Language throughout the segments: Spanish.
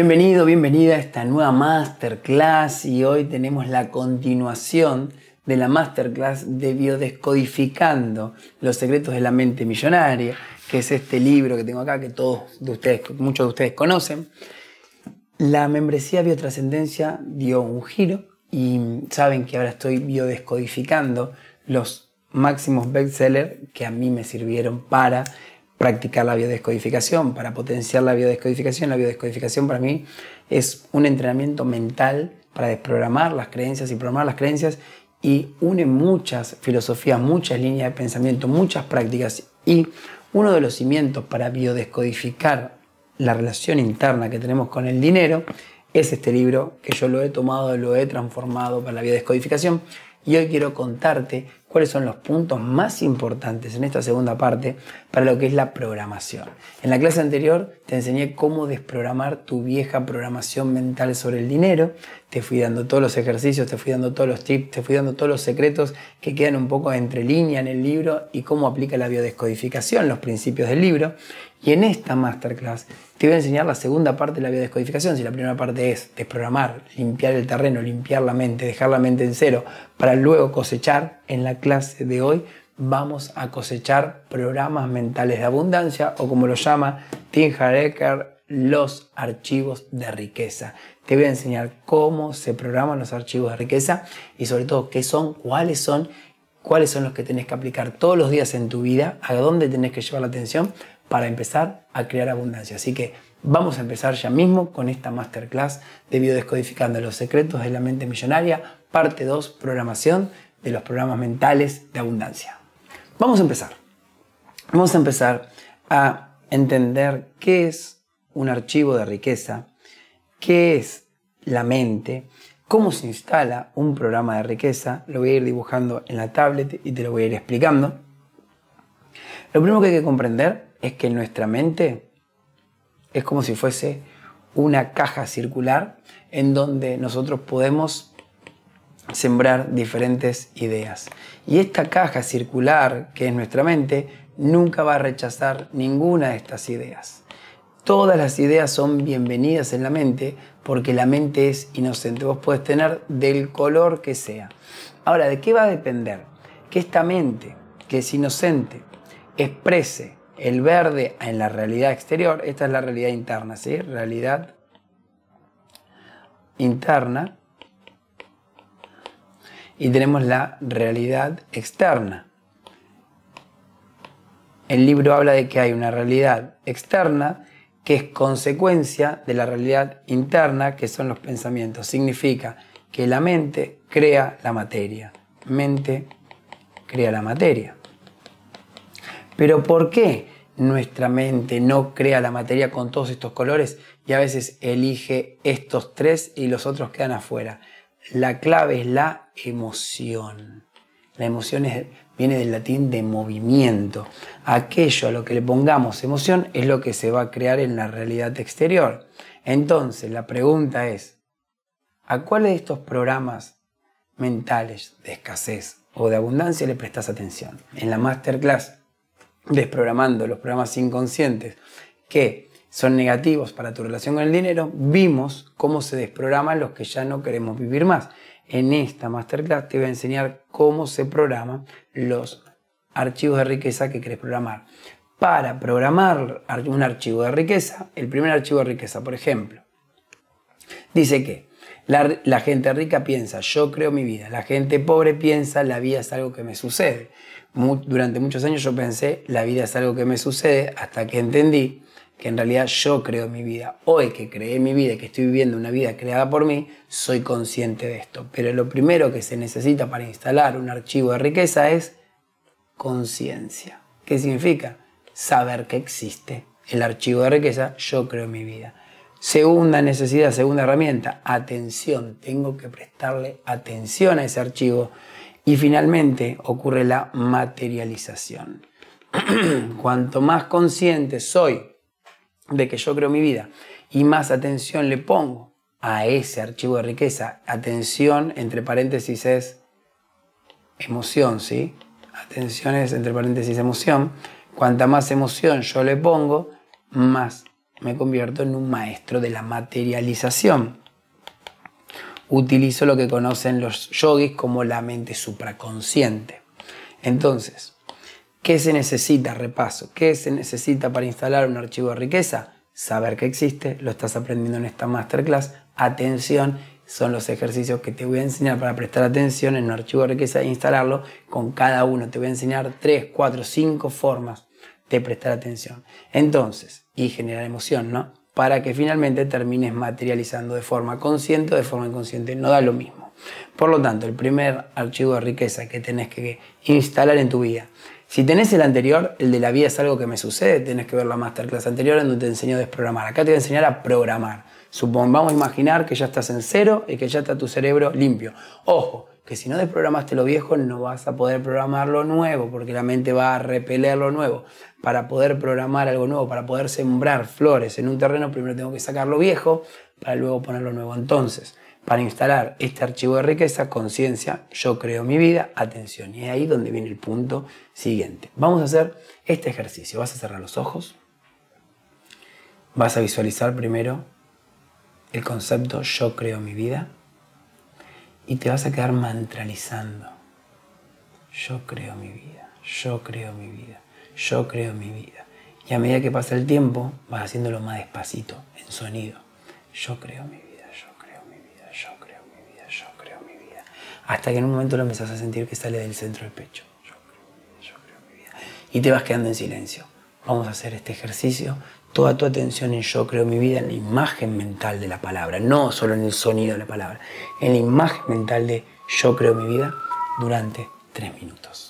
Bienvenido, bienvenida a esta nueva masterclass y hoy tenemos la continuación de la masterclass de Biodescodificando los secretos de la mente millonaria, que es este libro que tengo acá que todos de ustedes, muchos de ustedes conocen. La membresía Biotrascendencia dio un giro y saben que ahora estoy biodescodificando los máximos bestsellers que a mí me sirvieron para practicar la biodescodificación, para potenciar la biodescodificación. La biodescodificación para mí es un entrenamiento mental para desprogramar las creencias y programar las creencias y une muchas filosofías, muchas líneas de pensamiento, muchas prácticas y uno de los cimientos para biodescodificar la relación interna que tenemos con el dinero es este libro que yo lo he tomado, lo he transformado para la biodescodificación y hoy quiero contarte cuáles son los puntos más importantes en esta segunda parte para lo que es la programación. En la clase anterior te enseñé cómo desprogramar tu vieja programación mental sobre el dinero, te fui dando todos los ejercicios, te fui dando todos los tips, te fui dando todos los secretos que quedan un poco entre línea en el libro y cómo aplica la biodescodificación, los principios del libro. Y en esta masterclass te voy a enseñar la segunda parte de la biodescodificación. Si la primera parte es desprogramar, limpiar el terreno, limpiar la mente, dejar la mente en cero, para luego cosechar, en la clase de hoy vamos a cosechar programas mentales de abundancia o como lo llama Tim Hareker, los archivos de riqueza. Te voy a enseñar cómo se programan los archivos de riqueza y sobre todo qué son, cuáles son, cuáles son los que tenés que aplicar todos los días en tu vida, a dónde tenés que llevar la atención para empezar a crear abundancia. Así que vamos a empezar ya mismo con esta masterclass de Biodescodificando los secretos de la mente millonaria, parte 2, programación de los programas mentales de abundancia. Vamos a empezar. Vamos a empezar a entender qué es un archivo de riqueza, qué es la mente, cómo se instala un programa de riqueza. Lo voy a ir dibujando en la tablet y te lo voy a ir explicando. Lo primero que hay que comprender es que nuestra mente es como si fuese una caja circular en donde nosotros podemos sembrar diferentes ideas. Y esta caja circular que es nuestra mente nunca va a rechazar ninguna de estas ideas. Todas las ideas son bienvenidas en la mente porque la mente es inocente. Vos podés tener del color que sea. Ahora, ¿de qué va a depender? Que esta mente, que es inocente, exprese el verde en la realidad exterior, esta es la realidad interna, ¿sí? Realidad interna. Y tenemos la realidad externa. El libro habla de que hay una realidad externa que es consecuencia de la realidad interna, que son los pensamientos. Significa que la mente crea la materia. Mente crea la materia. Pero ¿por qué nuestra mente no crea la materia con todos estos colores y a veces elige estos tres y los otros quedan afuera? La clave es la emoción. La emoción viene del latín de movimiento. Aquello a lo que le pongamos emoción es lo que se va a crear en la realidad exterior. Entonces, la pregunta es, ¿a cuáles de estos programas mentales de escasez o de abundancia le prestas atención? En la masterclass desprogramando los programas inconscientes que son negativos para tu relación con el dinero, vimos cómo se desprograman los que ya no queremos vivir más. En esta masterclass te voy a enseñar cómo se programan los archivos de riqueza que querés programar. Para programar un archivo de riqueza, el primer archivo de riqueza, por ejemplo, dice que la, la, gente rica piensa, yo creo mi vida. La gente pobre piensa, la vida es algo que me sucede durante muchos años yo pensé, la vida es algo que me sucede, hasta que entendí que en realidad yo creo mi vida. Hoy que creé mi vida que estoy viviendo una vida creada por mí, soy consciente de esto. Pero lo primero que se necesita para instalar un archivo de riqueza es conciencia. ¿Qué significa? Saber que existe el archivo de riqueza, yo creo mi vida. Segunda necesidad, segunda herramienta, atención. Tengo que prestarle atención a ese archivo y finalmente ocurre la materialización. Cuanto más consciente soy de que yo creo mi vida y más atención le pongo a ese archivo de riqueza, atención entre paréntesis es emoción, ¿sí? Atención es entre paréntesis emoción. Cuanta más emoción yo le pongo, más me convierto en un maestro de la materialización. Utilizo lo que conocen los yogis como la mente supraconsciente. Entonces, ¿qué se necesita? Repaso. ¿Qué se necesita para instalar un archivo de riqueza? Saber que existe, lo estás aprendiendo en esta masterclass. Atención, son los ejercicios que te voy a enseñar para prestar atención en un archivo de riqueza e instalarlo con cada uno. Te voy a enseñar 3, 4, 5 formas de prestar atención. Entonces, y generar emoción, ¿no? Para que finalmente termines materializando de forma consciente o de forma inconsciente. No da lo mismo. Por lo tanto, el primer archivo de riqueza que tenés que instalar en tu vida. Si tenés el anterior, el de la vida es algo que me sucede, tenés que ver la masterclass anterior en donde te enseño a desprogramar. Acá te voy a enseñar a programar. A imaginar que ya estás en cero y que ya está tu cerebro limpio. Ojo, que si no desprogramaste lo viejo no vas a poder programar lo nuevo, porque la mente va a repeler lo nuevo. Para poder programar algo nuevo, para poder sembrar flores en un terreno, primero tengo que sacar lo viejo para luego poner lo nuevo. Entonces, para instalar este archivo de riqueza, conciencia, yo creo mi vida, atención. Y es ahí donde viene el punto siguiente. Vamos a hacer este ejercicio. Vas a cerrar los ojos. Vas a visualizar primero el concepto yo creo mi vida y te vas a quedar mantralizando. Yo creo mi vida, yo creo mi vida, yo creo mi vida. Y a medida que pasa el tiempo, vas haciéndolo más despacito, en sonido. Yo creo mi vida, yo creo mi vida, yo creo mi vida, yo creo mi vida. Hasta que en un momento lo empezás a sentir que sale del centro del pecho. Yo creo mi vida, yo creo mi vida. Y te vas quedando en silencio. Vamos a hacer este ejercicio toda tu atención en yo creo mi vida, en la imagen mental de la palabra, no solo en el sonido de la palabra, en la imagen mental de yo creo mi vida durante tres minutos.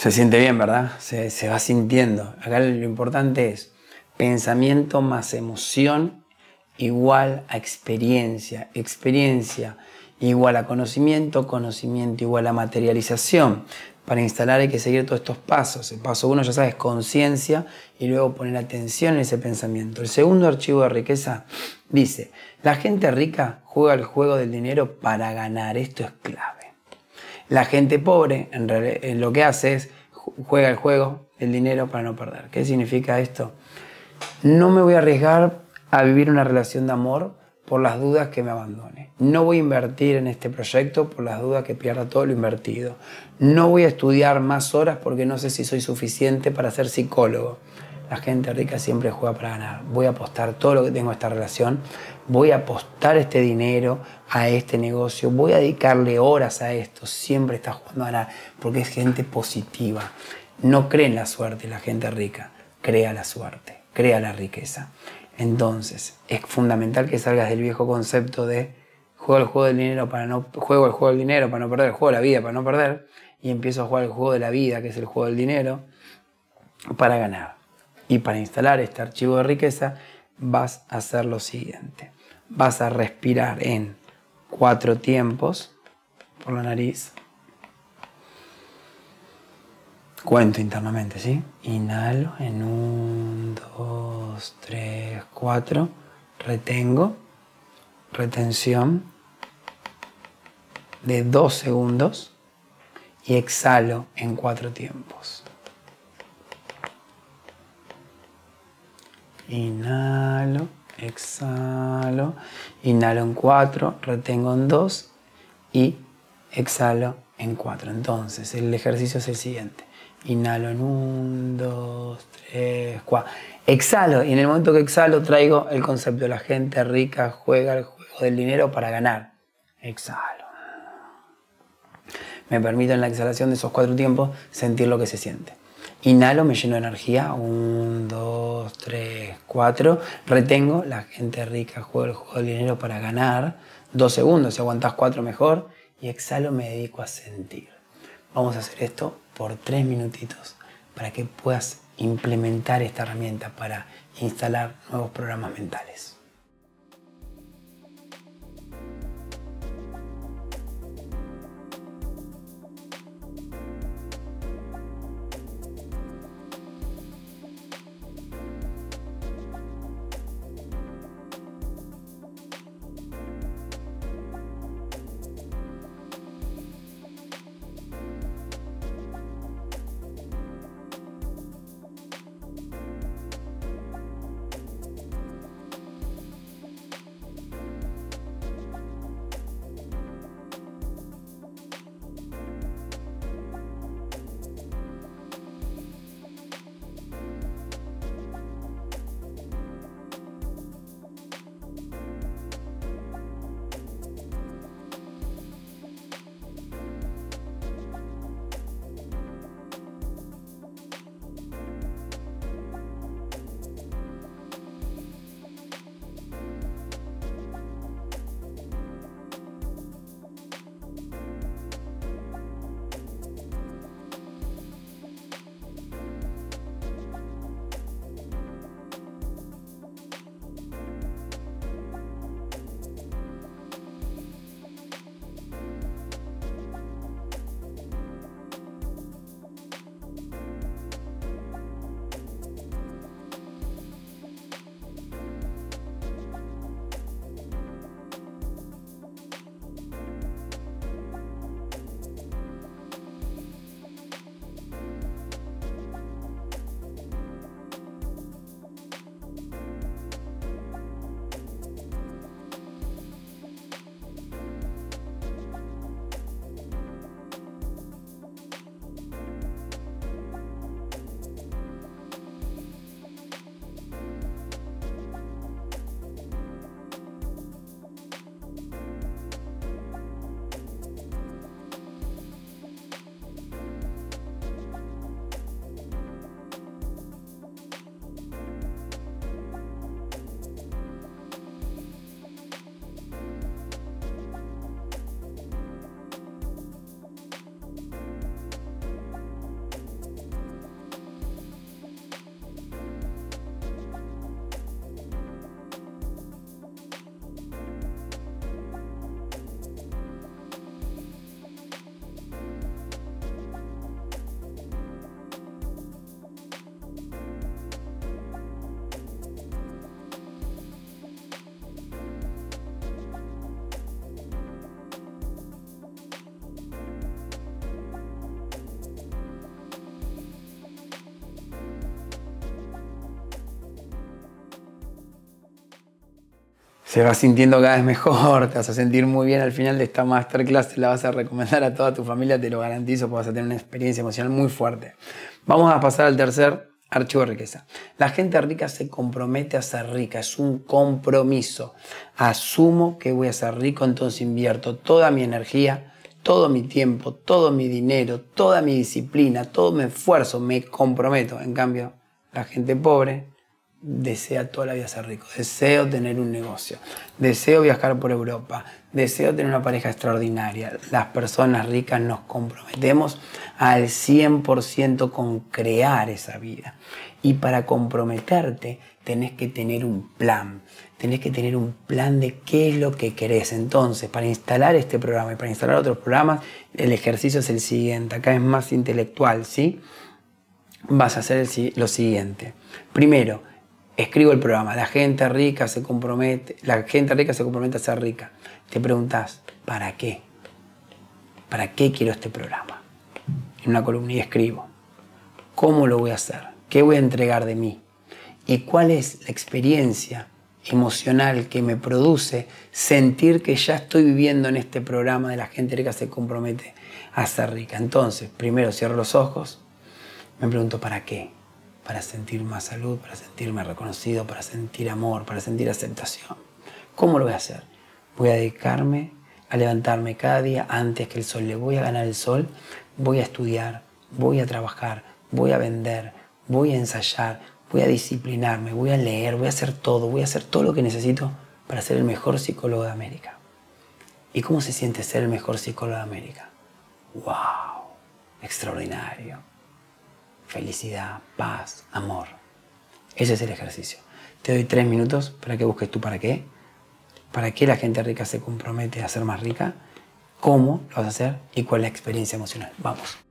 Se siente bien, ¿verdad? Se, va sintiendo. Acá lo importante es Pensamiento más emoción igual a experiencia. Experiencia igual a conocimiento. Conocimiento igual a materialización. Para instalar hay que seguir todos estos pasos. El paso uno, ya sabes, conciencia y luego poner atención en ese pensamiento. El segundo archivo de riqueza dice, la gente rica juega el juego del dinero para ganar. Esto es clave. La gente pobre en, lo que hace es juega el juego del dinero para no perder. ¿Qué significa esto? No me voy a arriesgar a vivir una relación de amor por las dudas que me abandone. No voy a invertir en este proyecto por las dudas que pierda todo lo invertido. No voy a estudiar más horas porque no sé si soy suficiente para ser psicólogo. La gente rica siempre juega para ganar. Voy a apostar todo lo que tengo a esta relación. Voy a apostar este dinero a este negocio. Voy a dedicarle horas a esto. Siempre está jugando a ganar porque es gente positiva. No cree en la suerte la gente rica. Crea la suerte, crea la riqueza. Entonces, es fundamental que salgas del viejo concepto de juego el juego del dinero para no juego el juego del dinero para no perder, juego la vida para no perder y empiezo a jugar el juego de la vida, que es el juego del dinero, para ganar. Y para instalar este archivo de riqueza vas a hacer lo siguiente. Vas a respirar en cuatro tiempos por la nariz. Cuento internamente, ¿sí? Inhalo en un, dos, tres, cuatro. Retengo. Retención de dos segundos. Y exhalo en cuatro tiempos. Inhalo, exhalo. Inhalo en cuatro. Retengo en dos. Y exhalo en cuatro. Entonces, el ejercicio es el siguiente Inhalo en un, dos, tres, cuatro. Exhalo y en el momento que exhalo traigo el concepto. La gente rica juega el juego del dinero para ganar. Exhalo. Me permito en la exhalación de esos cuatro tiempos sentir lo que se siente. Inhalo, me lleno de energía. Un, dos, tres, cuatro. Retengo. La gente rica juega el juego del dinero para ganar. Dos segundos. Si aguantas cuatro, mejor. Y exhalo, me dedico a sentir. Vamos a hacer esto por tres minutitos para que puedas implementar esta herramienta para instalar nuevos programas mentales. Se va sintiendo cada vez mejor, te vas a sentir muy bien al final de esta masterclass, te la vas a recomendar a toda tu familia, te lo garantizo, porque vas a tener una experiencia emocional muy fuerte. Vamos a pasar al tercer archivo de riqueza. La gente rica se compromete a ser rica, es un compromiso. Asumo que voy a ser rico, entonces invierto toda mi energía, todo mi tiempo, todo mi dinero, toda mi disciplina, todo mi esfuerzo, me comprometo. En cambio, la gente pobre desea toda la vida ser rico, deseo tener un negocio, deseo viajar por Europa, deseo tener una pareja extraordinaria. Las personas ricas nos comprometemos al 100% con crear esa vida. Y para comprometerte tenés que tener un plan, tenés que tener un plan de qué es lo que querés. Entonces, para instalar este programa y para instalar otros programas, el ejercicio es el siguiente, acá es más intelectual, ¿sí? Vas a hacer lo siguiente. Primero, escribo el programa, la gente rica se compromete, la gente rica se compromete a ser rica. Te preguntas, ¿para qué? ¿Para qué quiero este programa? En una columna y escribo. ¿Cómo lo voy a hacer? ¿Qué voy a entregar de mí? ¿Y cuál es la experiencia emocional que me produce sentir que ya estoy viviendo en este programa de la gente rica se compromete a ser rica? Entonces, primero cierro los ojos, me pregunto, ¿para qué? Para sentir más salud, para sentirme reconocido, para sentir amor, para sentir aceptación. ¿Cómo lo voy a hacer? Voy a dedicarme a levantarme cada día antes que el sol. Le voy a ganar el sol, voy a estudiar, voy a trabajar, voy a vender, voy a ensayar, voy a disciplinarme, voy a leer, voy a hacer todo, voy a hacer todo lo que necesito para ser el mejor psicólogo de América. ¿Y cómo se siente ser el mejor psicólogo de América? ¡Wow! Extraordinario felicidad, paz, amor. Ese es el ejercicio. Te doy tres minutos para que busques tú para qué. ¿Para qué la gente rica se compromete a ser más rica? ¿Cómo lo vas a hacer? ¿Y cuál es la experiencia emocional? Vamos.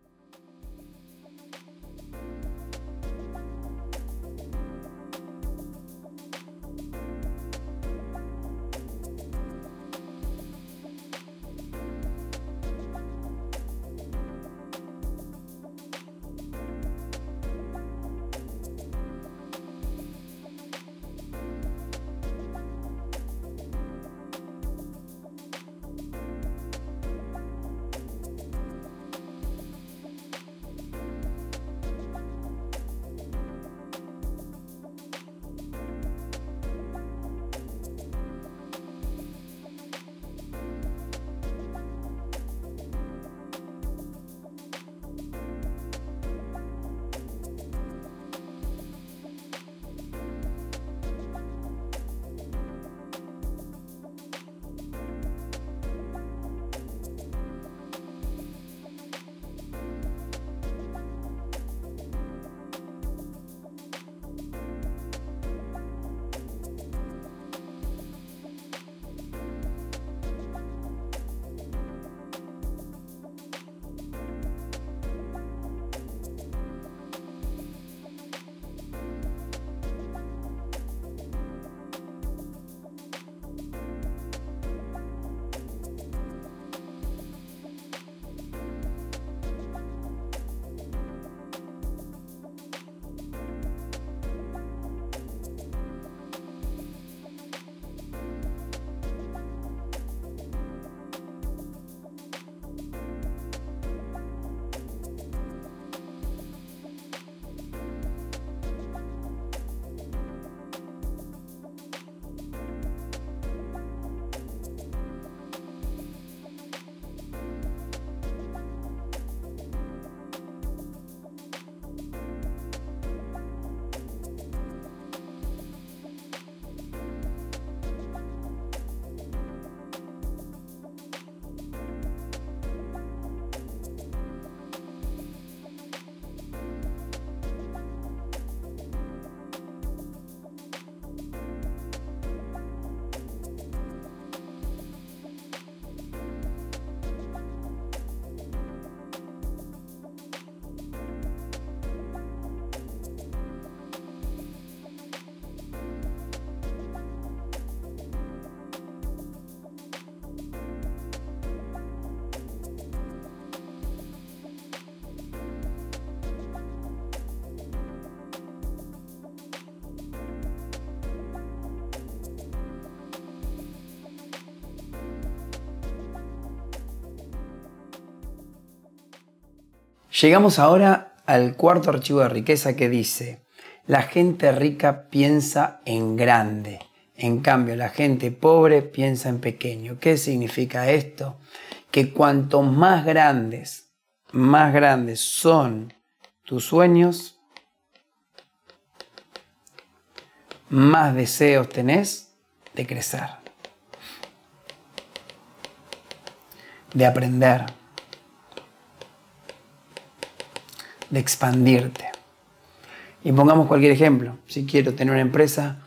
Llegamos ahora al cuarto archivo de riqueza que dice, la gente rica piensa en grande, en cambio la gente pobre piensa en pequeño. ¿Qué significa esto? Que cuanto más grandes, más grandes son tus sueños, más deseos tenés de crecer, de aprender, de expandirte. Y pongamos cualquier ejemplo. Si quiero tener una empresa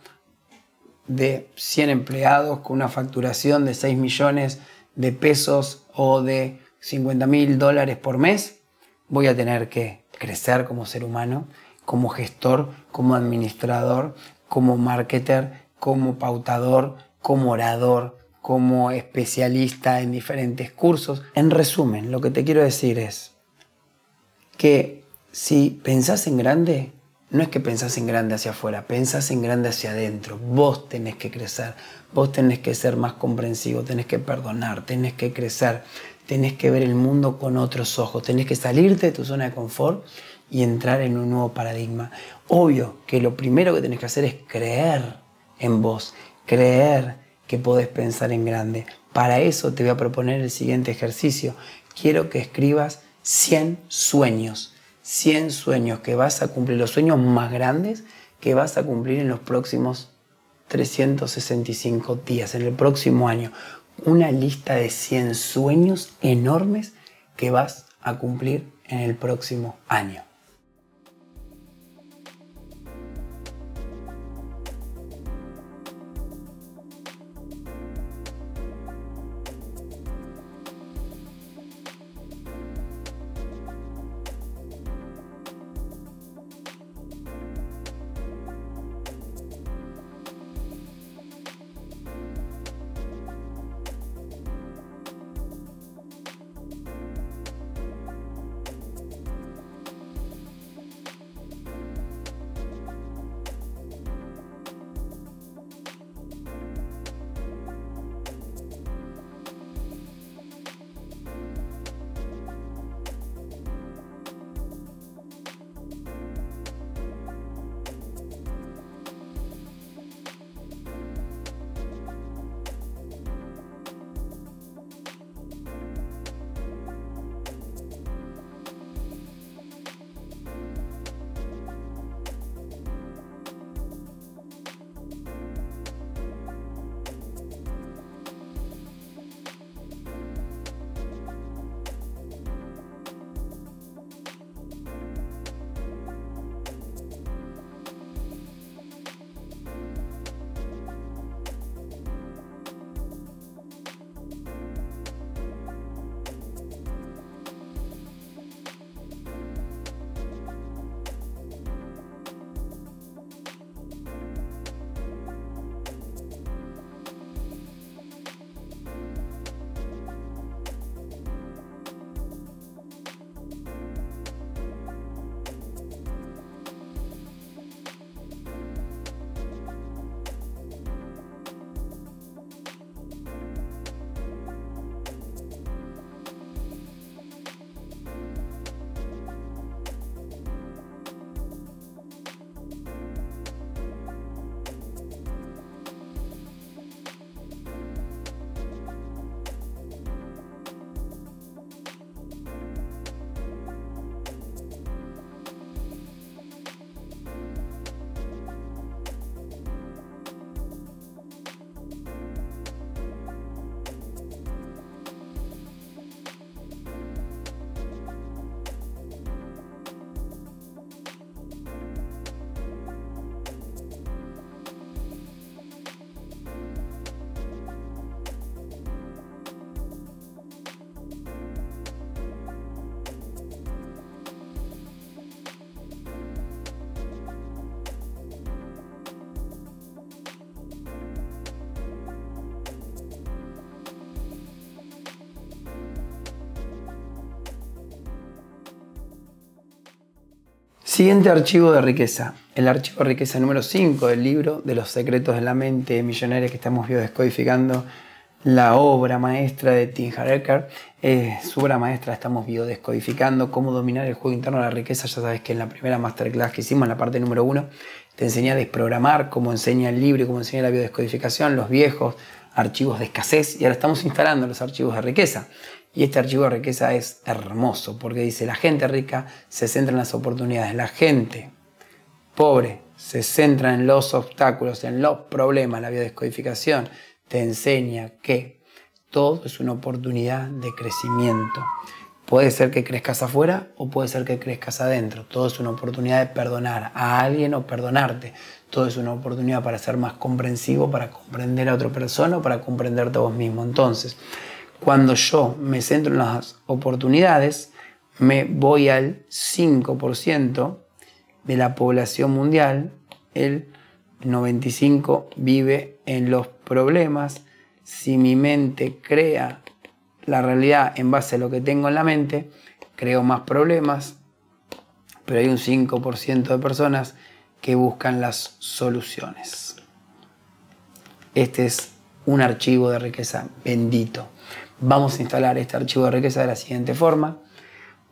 de 100 empleados con una facturación de 6 millones de pesos o de 50 mil dólares por mes, voy a tener que crecer como ser humano, como gestor, como administrador, como marketer, como pautador, como orador, como especialista en diferentes cursos. En resumen, lo que te quiero decir es que si pensás en grande, no es que pensás en grande hacia afuera, pensás en grande hacia adentro. Vos tenés que crecer, vos tenés que ser más comprensivo, tenés que perdonar, tenés que crecer, tenés que ver el mundo con otros ojos, tenés que salirte de tu zona de confort y entrar en un nuevo paradigma. Obvio que lo primero que tenés que hacer es creer en vos, creer que podés pensar en grande. Para eso te voy a proponer el siguiente ejercicio. Quiero que escribas 100 sueños 100 sueños que vas a cumplir, los sueños más grandes que vas a cumplir en los próximos 365 días, en el próximo año. Una lista de 100 sueños enormes que vas a cumplir en el próximo año. Siguiente archivo de riqueza, el archivo de riqueza número 5 del libro de los secretos de la mente millonaria que estamos biodescodificando la obra maestra de Tim Hareker. Es su obra maestra, estamos biodescodificando cómo dominar el juego interno de la riqueza. Ya sabes que en la primera masterclass que hicimos, en la parte número uno, te enseñé a desprogramar, cómo enseña el libro, cómo enseña la biodescodificación, los viejos archivos de escasez y ahora estamos instalando los archivos de riqueza. Y este archivo de riqueza es hermoso porque dice, la gente rica se centra en las oportunidades, la gente pobre se centra en los obstáculos, en los problemas. La biodescodificación te enseña que todo es una oportunidad de crecimiento. Puede ser que crezcas afuera o puede ser que crezcas adentro. Todo es una oportunidad de perdonar a alguien o perdonarte. Todo es una oportunidad para ser más comprensivo, para comprender a otra persona o para comprenderte a vos mismo. Entonces, cuando yo me centro en las oportunidades, me voy al 5% de la población mundial, el 95% vive en los problemas. Si mi mente crea la realidad en base a lo que tengo en la mente, creo más problemas, pero hay un 5% de personas que buscan las soluciones. Este es un archivo de riqueza bendito. Vamos a instalar este archivo de riqueza de la siguiente forma,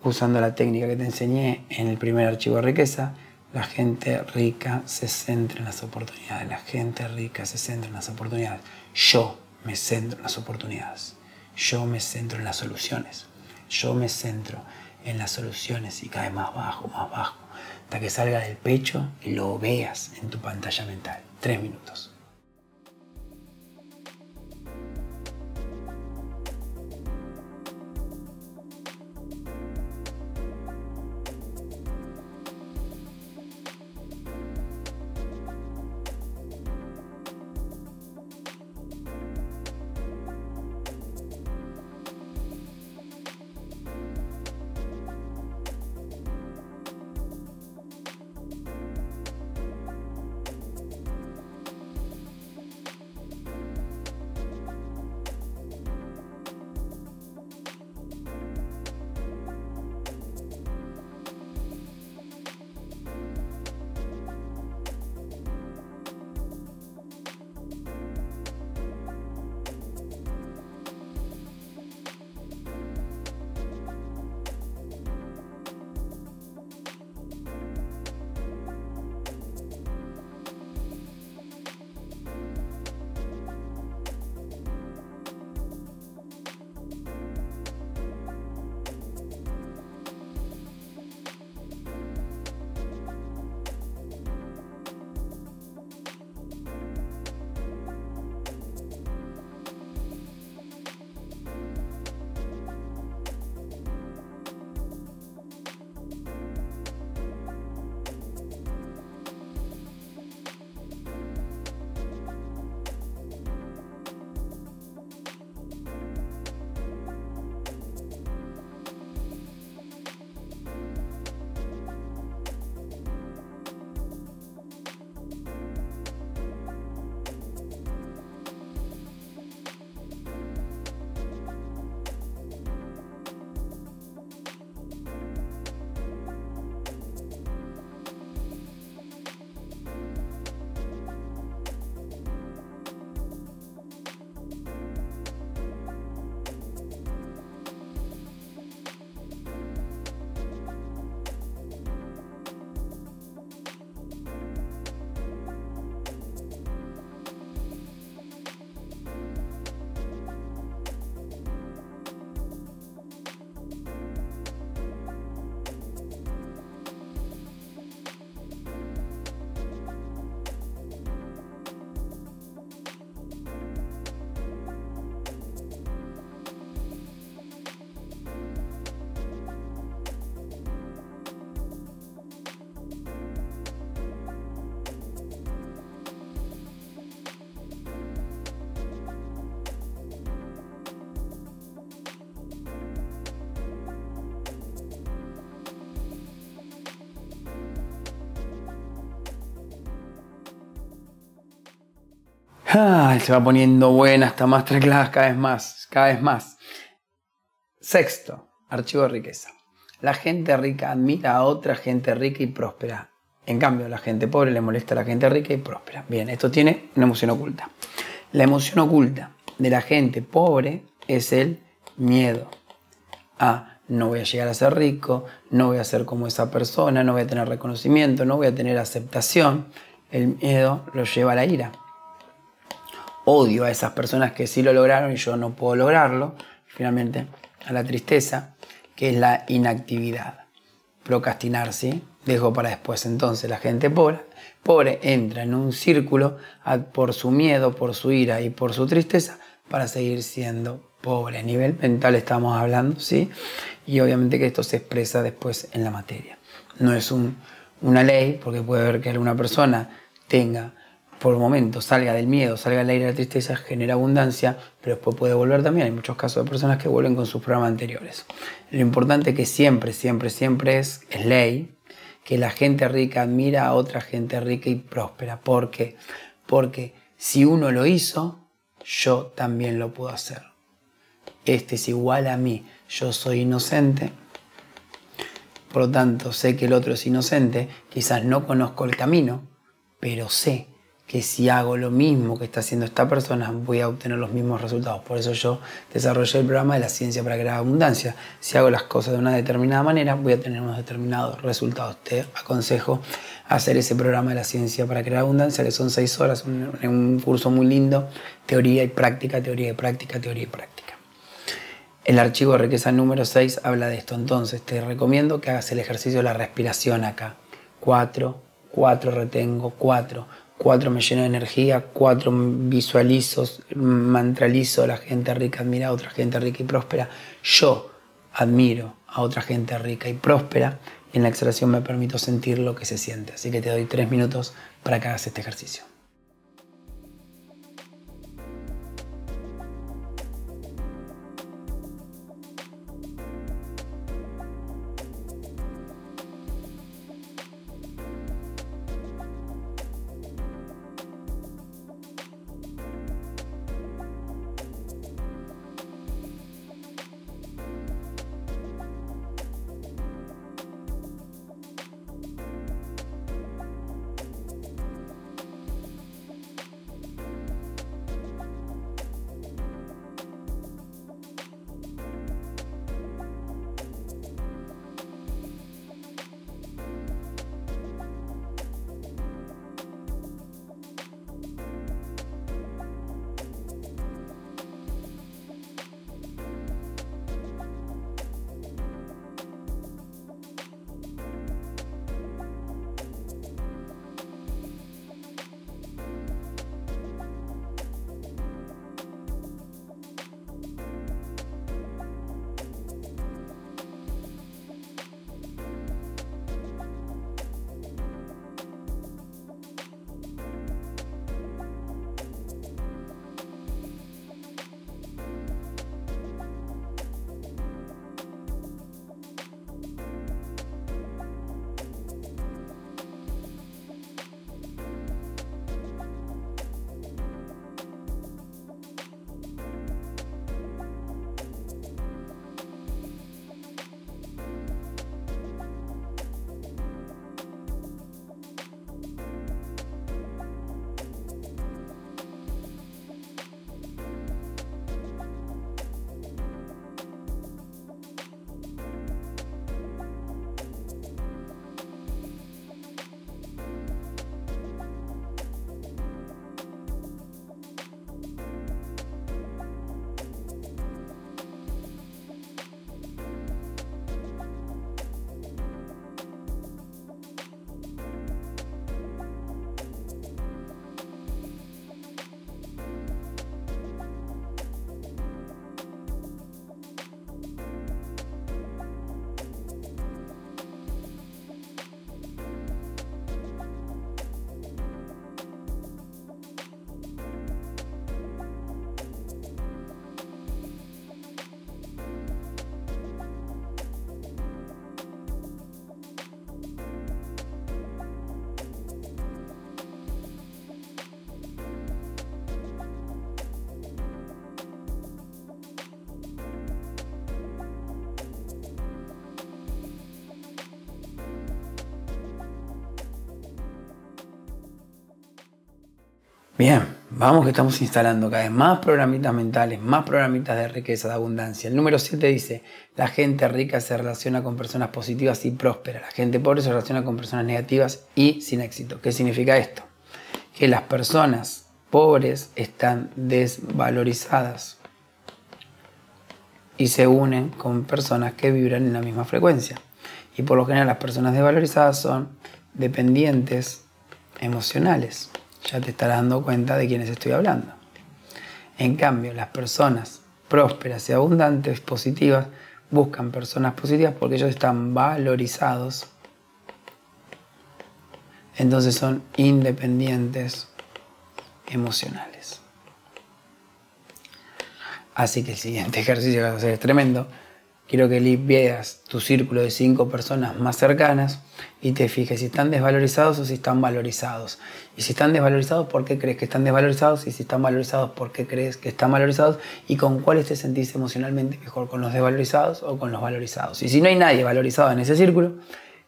usando la técnica que te enseñé en el primer archivo de riqueza. La gente rica se centra en las oportunidades. La gente rica se centra en las oportunidades. Yo me centro en las oportunidades. Yo me centro en las soluciones. Yo me centro en las soluciones y cae más bajo, más bajo, hasta que salga del pecho y lo veas en tu pantalla mental. Tres minutos. Se va poniendo buena esta masterclass cada vez más, cada vez más. Sexto, archivo de riqueza. La gente rica admira a otra gente rica y próspera. En cambio, la gente pobre le molesta a la gente rica y próspera. Bien, esto tiene una emoción oculta. La emoción oculta de la gente pobre es el miedo. A no voy a llegar a ser rico, no voy a ser como esa persona, no voy a tener reconocimiento, no voy a tener aceptación. El miedo lo lleva a la ira. Odio a esas personas que sí lo lograron y yo no puedo lograrlo. Finalmente, a la tristeza, que es la inactividad. Procrastinar, ¿sí? Dejo para después. Entonces, la gente pobre, pobre entra en un círculo por su miedo, por su ira y por su tristeza para seguir siendo pobre. A nivel mental estamos hablando, ¿sí? Y obviamente que esto se expresa después en la materia. No es una ley, porque puede haber que alguna persona tenga por un momento, salga del miedo, salga del aire de la tristeza, genera abundancia, pero después puede volver también. Hay muchos casos de personas que vuelven con sus programas anteriores. Lo importante que siempre, siempre, siempre es, es ley, que la gente rica admira a otra gente rica y próspera. ¿Por qué? Porque si uno lo hizo, yo también lo puedo hacer. Este es igual a mí, yo soy inocente, por lo tanto sé que el otro es inocente, quizás no conozco el camino, pero sé que si hago lo mismo que está haciendo esta persona, voy a obtener los mismos resultados. Por eso yo desarrollé el programa de la ciencia para crear abundancia. Si hago las cosas de una determinada manera, voy a tener unos determinados resultados. Te aconsejo hacer ese programa de la ciencia para crear abundancia, que son seis horas, un, curso muy lindo, teoría y práctica, teoría y práctica, teoría y práctica. El archivo de riqueza número 6 habla de esto, entonces te recomiendo que hagas el ejercicio de la respiración acá. 4, 4 retengo, 4 cuatro me lleno de energía, cuatro visualizo, mantralizo a la gente rica, admira a otra gente rica y próspera. Yo admiro a otra gente rica y próspera y en la exhalación me permito sentir lo que se siente. Así que te doy tres minutos para que hagas este ejercicio. Bien, vamos que estamos instalando cada vez más programitas mentales, más programitas de riqueza, de abundancia. El número 7 dice, la gente rica se relaciona con personas positivas y prósperas. La gente pobre se relaciona con personas negativas y sin éxito. ¿Qué significa esto? Que las personas pobres están desvalorizadas y se unen con personas que vibran en la misma frecuencia. Y por lo general las personas desvalorizadas son dependientes emocionales ya te estarás dando cuenta de quiénes estoy hablando. En cambio, las personas prósperas y abundantes, positivas, buscan personas positivas porque ellos están valorizados. Entonces son independientes emocionales. Así que el siguiente ejercicio que vas a hacer es tremendo. Quiero que veas tu círculo de cinco personas más cercanas y te fijes si están desvalorizados o si están valorizados. Y si están desvalorizados, ¿por qué crees que están desvalorizados? Y si están valorizados, ¿por qué crees que están valorizados? Y con cuáles te sentís emocionalmente mejor, con los desvalorizados o con los valorizados. Y si no hay nadie valorizado en ese círculo,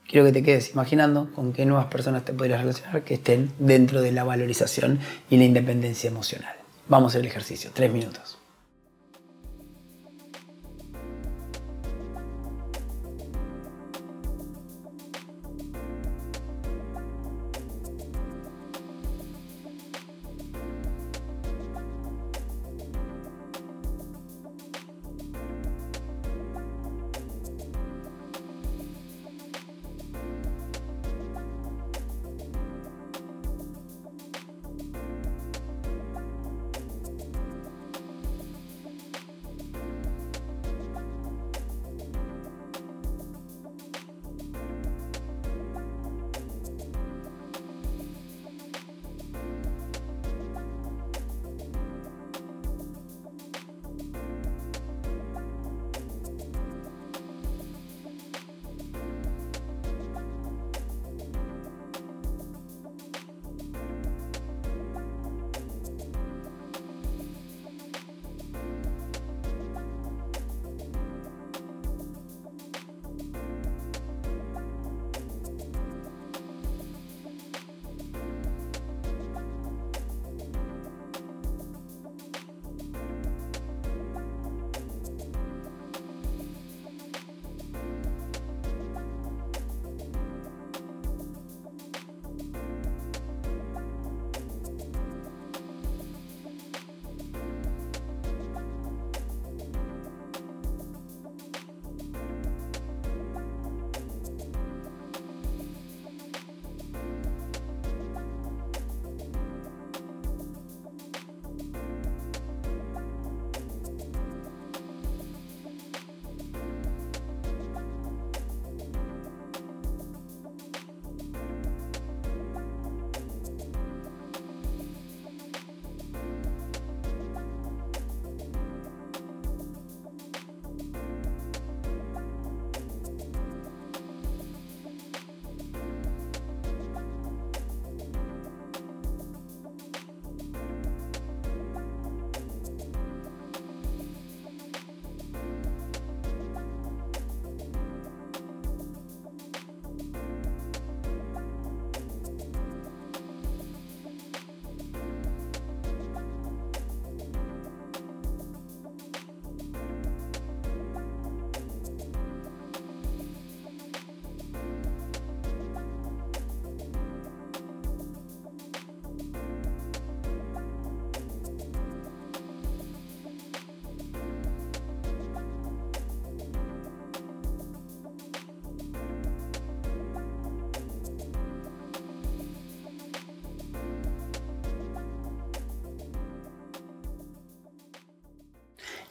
quiero que te quedes imaginando con qué nuevas personas te podrías relacionar que estén dentro de la valorización y la independencia emocional. Vamos a hacer el ejercicio, tres minutos.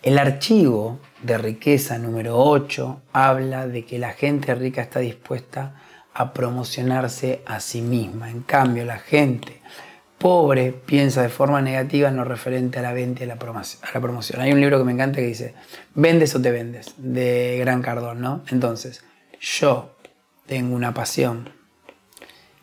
El archivo de riqueza número 8 habla de que la gente rica está dispuesta a promocionarse a sí misma. En cambio, la gente pobre piensa de forma negativa en lo referente a la venta y a la, promoción. Hay un libro que me encanta que dice, vendes o te vendes, de Gran Cardón, ¿no? Entonces, yo tengo una pasión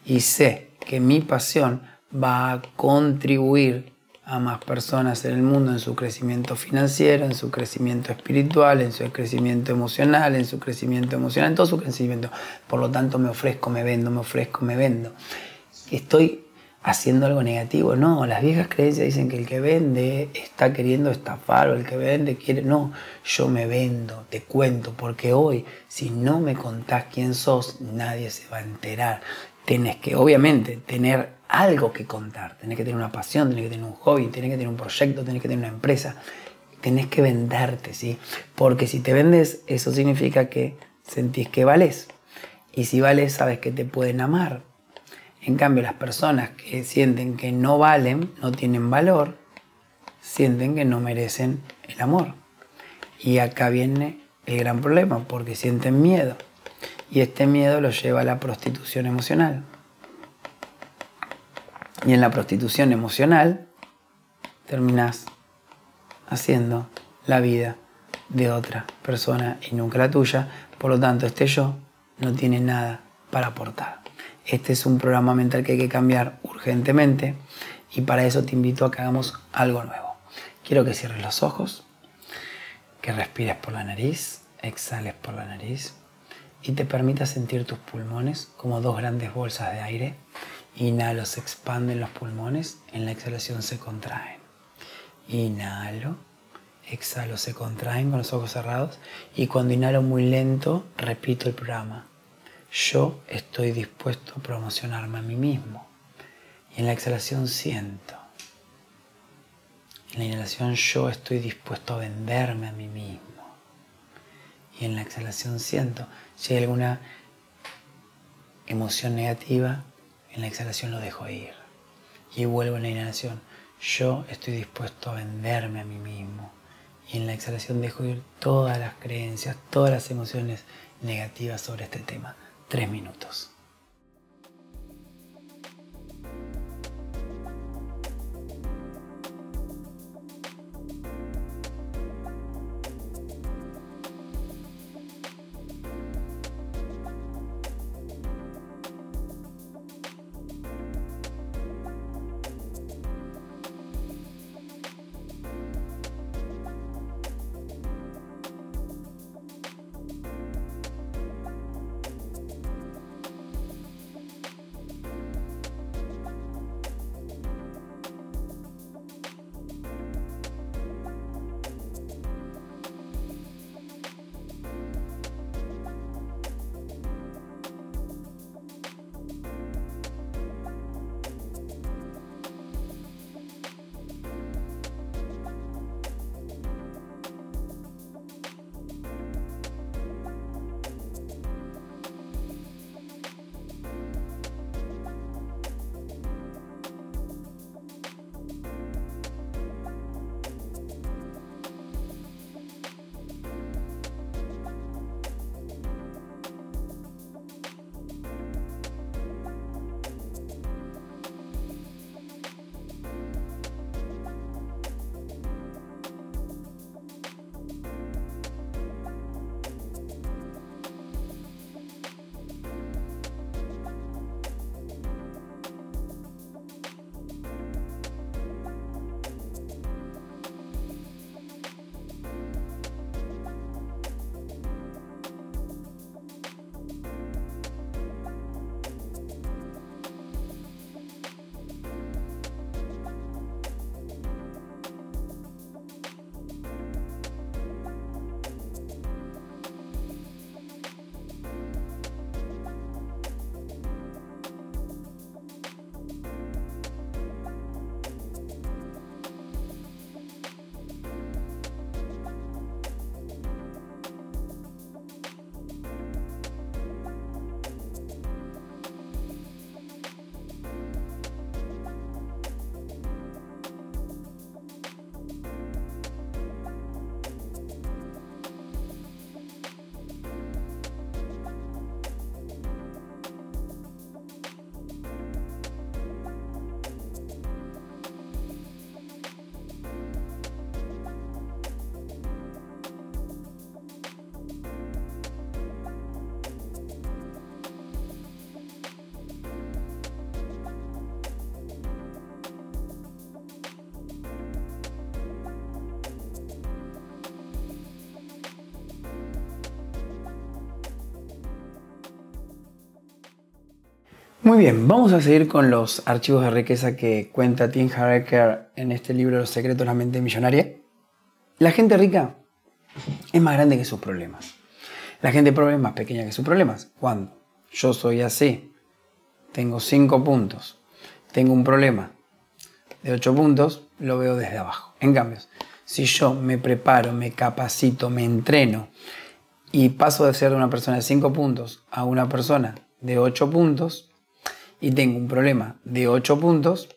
y sé que mi pasión va a contribuir a más personas en el mundo en su crecimiento financiero, en su crecimiento espiritual, en su crecimiento emocional, en su crecimiento emocional, en todo su crecimiento. Por lo tanto, me ofrezco, me vendo, me ofrezco, me vendo. Estoy haciendo algo negativo. No, las viejas creencias dicen que el que vende está queriendo estafar o el que vende quiere. No, yo me vendo, te cuento, porque hoy, si no me contás quién sos, nadie se va a enterar. Tenés que, obviamente, tener algo que contar. Tenés que tener una pasión, tenés que tener un hobby, tenés que tener un proyecto, tenés que tener una empresa. Tenés que venderte, ¿sí? Porque si te vendes, eso significa que sentís que vales. Y si vales, sabes que te pueden amar, en cambio, las personas que sienten que no valen, no tienen valor, sienten que no merecen el amor. Y acá viene el gran problema, porque sienten miedo. Y este miedo los lleva a la prostitución emocional. Y en la prostitución emocional terminas haciendo la vida de otra persona y nunca la tuya. Por lo tanto, este yo no tiene nada para aportar. Este es un programa mental que hay que cambiar urgentemente y para eso te invito a que hagamos algo nuevo. Quiero que cierres los ojos, que respires por la nariz, exhales por la nariz y te permitas sentir tus pulmones como dos grandes bolsas de aire. Inhalo, se expanden los pulmones, en la exhalación se contraen. Inhalo, exhalo, se contraen con los ojos cerrados y cuando inhalo muy lento, repito el programa yo estoy dispuesto a promocionarme a mí mismo. Y en la exhalación siento. En la inhalación yo estoy dispuesto a venderme a mí mismo. Y en la exhalación siento. Si hay alguna emoción negativa, en la exhalación lo dejo ir. Y vuelvo en la inhalación. Yo estoy dispuesto a venderme a mí mismo. Y en la exhalación dejo ir todas las creencias, todas las emociones negativas sobre este tema tres minutos. Muy bien, vamos a seguir con los archivos de riqueza que cuenta Tim Harker en este libro Los secretos de la mente millonaria. La gente rica es más grande que sus problemas. La gente pobre es más pequeña que sus problemas. Cuando yo soy así, tengo cinco puntos, tengo un problema de ocho puntos, lo veo desde abajo. En cambio, si yo me preparo, me capacito, me entreno y paso de ser una persona de cinco puntos a una persona de ocho puntos y tengo un problema de ocho puntos,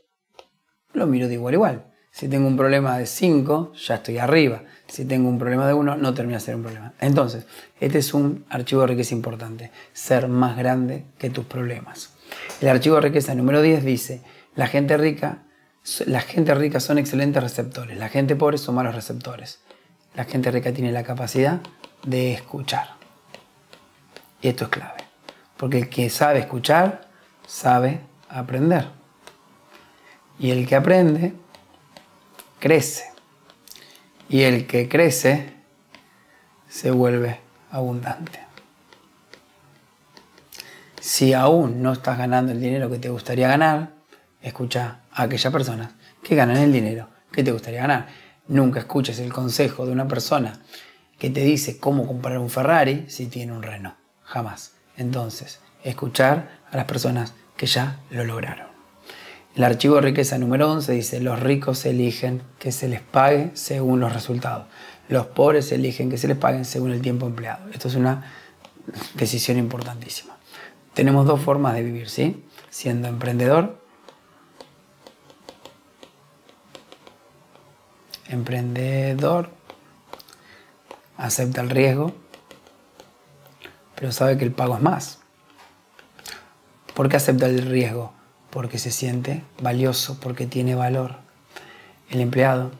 lo miro de igual a igual. Si tengo un problema de 5, ya estoy arriba. Si tengo un problema de 1, no termina de ser un problema. Entonces, este es un archivo de riqueza importante. Ser más grande que tus problemas. El archivo de riqueza número 10 dice, la gente rica, la gente rica son excelentes receptores, la gente pobre son malos receptores. La gente rica tiene la capacidad de escuchar. Y esto es clave. Porque el que sabe escuchar, sabe aprender. Y el que aprende, crece. Y el que crece se vuelve abundante. Si aún no estás ganando el dinero que te gustaría ganar, escucha a aquellas personas que ganan el dinero que te gustaría ganar. Nunca escuches el consejo de una persona que te dice cómo comprar un Ferrari si tiene un Renault. Jamás. Entonces, escuchar a las personas que ya lo lograron. El archivo de riqueza número 11 dice, los ricos eligen que se les pague según los resultados. Los pobres eligen que se les paguen según el tiempo empleado. Esto es una decisión importantísima. Tenemos dos formas de vivir, ¿sí? Siendo emprendedor, emprendedor, acepta el riesgo, pero sabe que el pago es más. ¿Por qué acepta el riesgo? porque se siente valioso, porque tiene valor. El empleado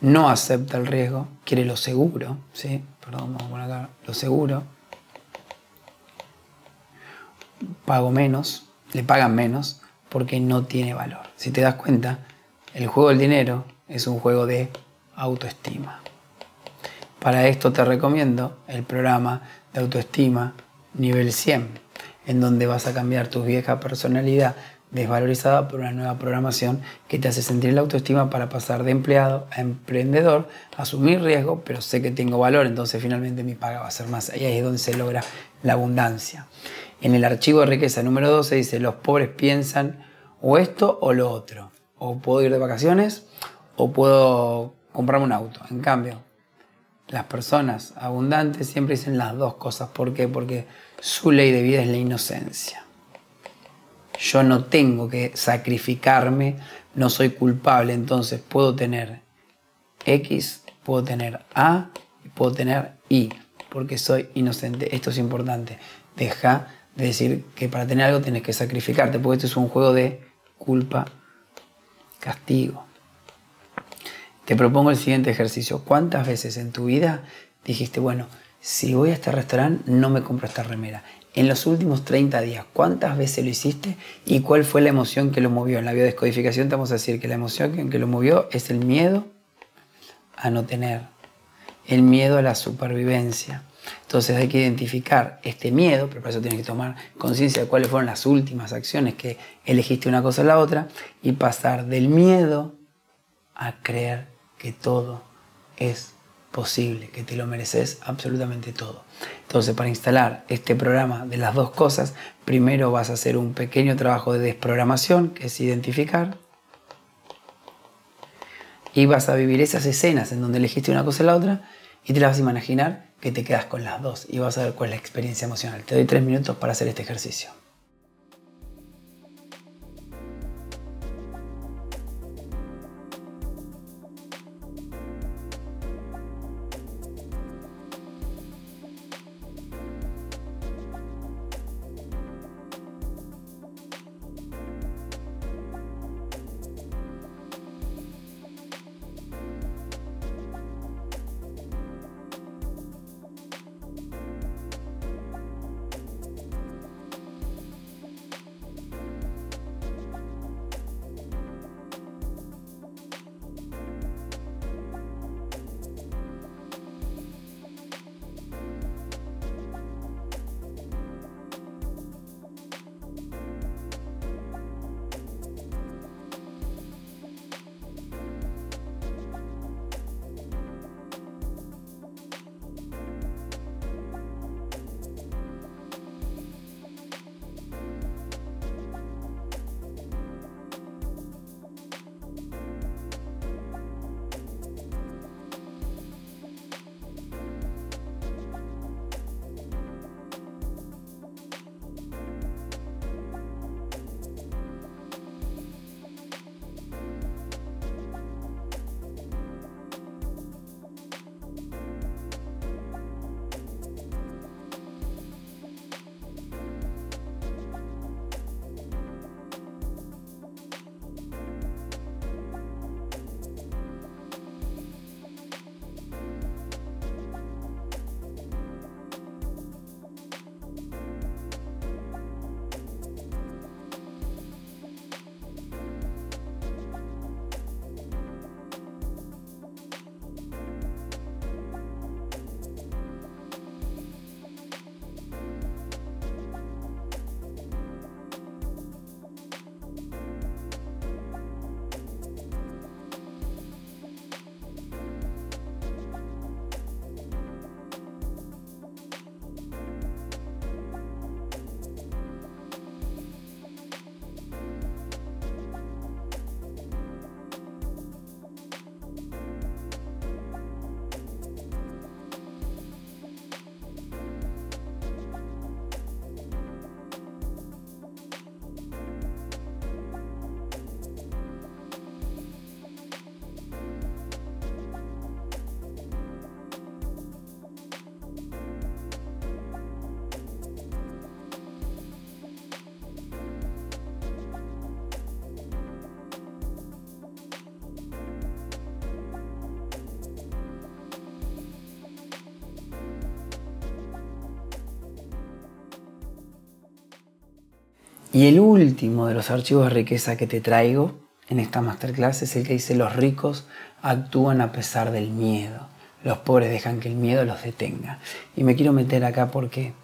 no acepta el riesgo, quiere lo seguro, ¿sí? Perdón, lo seguro. Pago menos, le pagan menos porque no tiene valor. Si te das cuenta, el juego del dinero es un juego de autoestima. Para esto te recomiendo el programa autoestima nivel 100, en donde vas a cambiar tu vieja personalidad desvalorizada por una nueva programación que te hace sentir la autoestima para pasar de empleado a emprendedor, asumir riesgo, pero sé que tengo valor, entonces finalmente mi paga va a ser más. Y ahí es donde se logra la abundancia. En el archivo de riqueza número 12 dice, los pobres piensan o esto o lo otro. O puedo ir de vacaciones o puedo comprarme un auto. En cambio, las personas abundantes siempre dicen las dos cosas. ¿Por qué? Porque su ley de vida es la inocencia. Yo no tengo que sacrificarme, no soy culpable, entonces puedo tener X, puedo tener A y puedo tener Y, porque soy inocente. Esto es importante. Deja de decir que para tener algo tienes que sacrificarte, porque esto es un juego de culpa, castigo. Te propongo el siguiente ejercicio. ¿Cuántas veces en tu vida dijiste, bueno, si voy a este restaurante no me compro esta remera. En los últimos 30 días, ¿cuántas veces lo hiciste y cuál fue la emoción que lo movió? En la biodescodificación te vamos a decir que la emoción que lo movió es el miedo a no tener, el miedo a la supervivencia. Entonces hay que identificar este miedo, pero para eso tienes que tomar conciencia de cuáles fueron las últimas acciones que elegiste una cosa o la otra y pasar del miedo a creer que todo es posible, que te lo mereces absolutamente todo. Entonces, para instalar este programa de las dos cosas, primero vas a hacer un pequeño trabajo de desprogramación, que es identificar, y vas a vivir esas escenas en donde elegiste una cosa y la otra, y te las vas a imaginar que te quedas con las dos, y vas a ver cuál es la experiencia emocional. Te doy tres minutos para hacer este ejercicio. Y el último de los archivos de riqueza que te traigo en esta masterclass es el que dice los ricos actúan a pesar del miedo. Los pobres dejan que el miedo los detenga. Y me quiero meter acá porque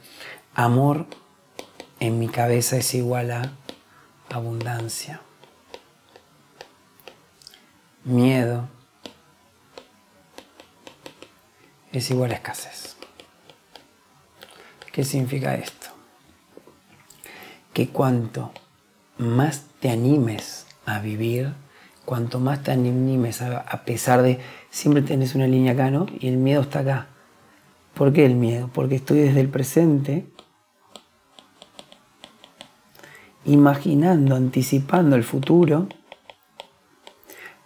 amor en mi cabeza es igual a abundancia. Miedo es igual a escasez. ¿Qué significa esto? Que cuanto más te animes a vivir, cuanto más te animes a, pesar de siempre tenés una línea acá, ¿no? Y el miedo está acá. ¿Por qué el miedo? Porque estoy desde el presente imaginando, anticipando el futuro,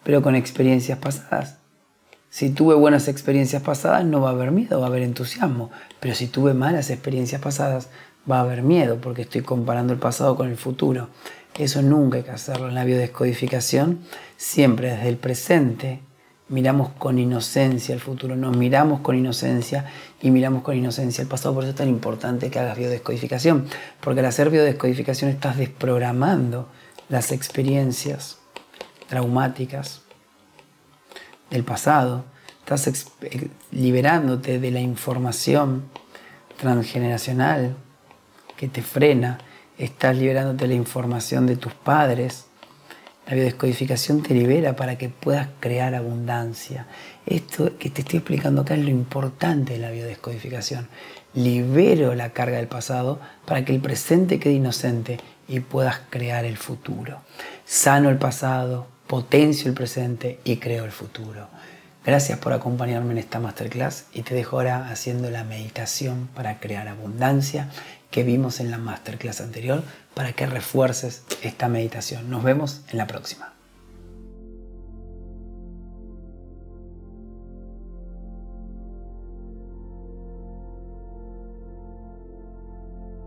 pero con experiencias pasadas. Si tuve buenas experiencias pasadas, no va a haber miedo, va a haber entusiasmo. Pero si tuve malas experiencias pasadas, va a haber miedo porque estoy comparando el pasado con el futuro. Eso nunca hay que hacerlo en la biodescodificación. Siempre desde el presente miramos con inocencia el futuro, nos miramos con inocencia y miramos con inocencia el pasado. Por eso es tan importante que hagas biodescodificación, porque al hacer biodescodificación estás desprogramando las experiencias traumáticas del pasado, estás eh, liberándote de la información transgeneracional que te frena, estás liberándote de la información de tus padres. La biodescodificación te libera para que puedas crear abundancia. Esto que te estoy explicando acá es lo importante de la biodescodificación. Libero la carga del pasado para que el presente quede inocente y puedas crear el futuro. Sano el pasado, potencio el presente y creo el futuro. Gracias por acompañarme en esta masterclass y te dejo ahora haciendo la meditación para crear abundancia que vimos en la masterclass anterior para que refuerces esta meditación. Nos vemos en la próxima.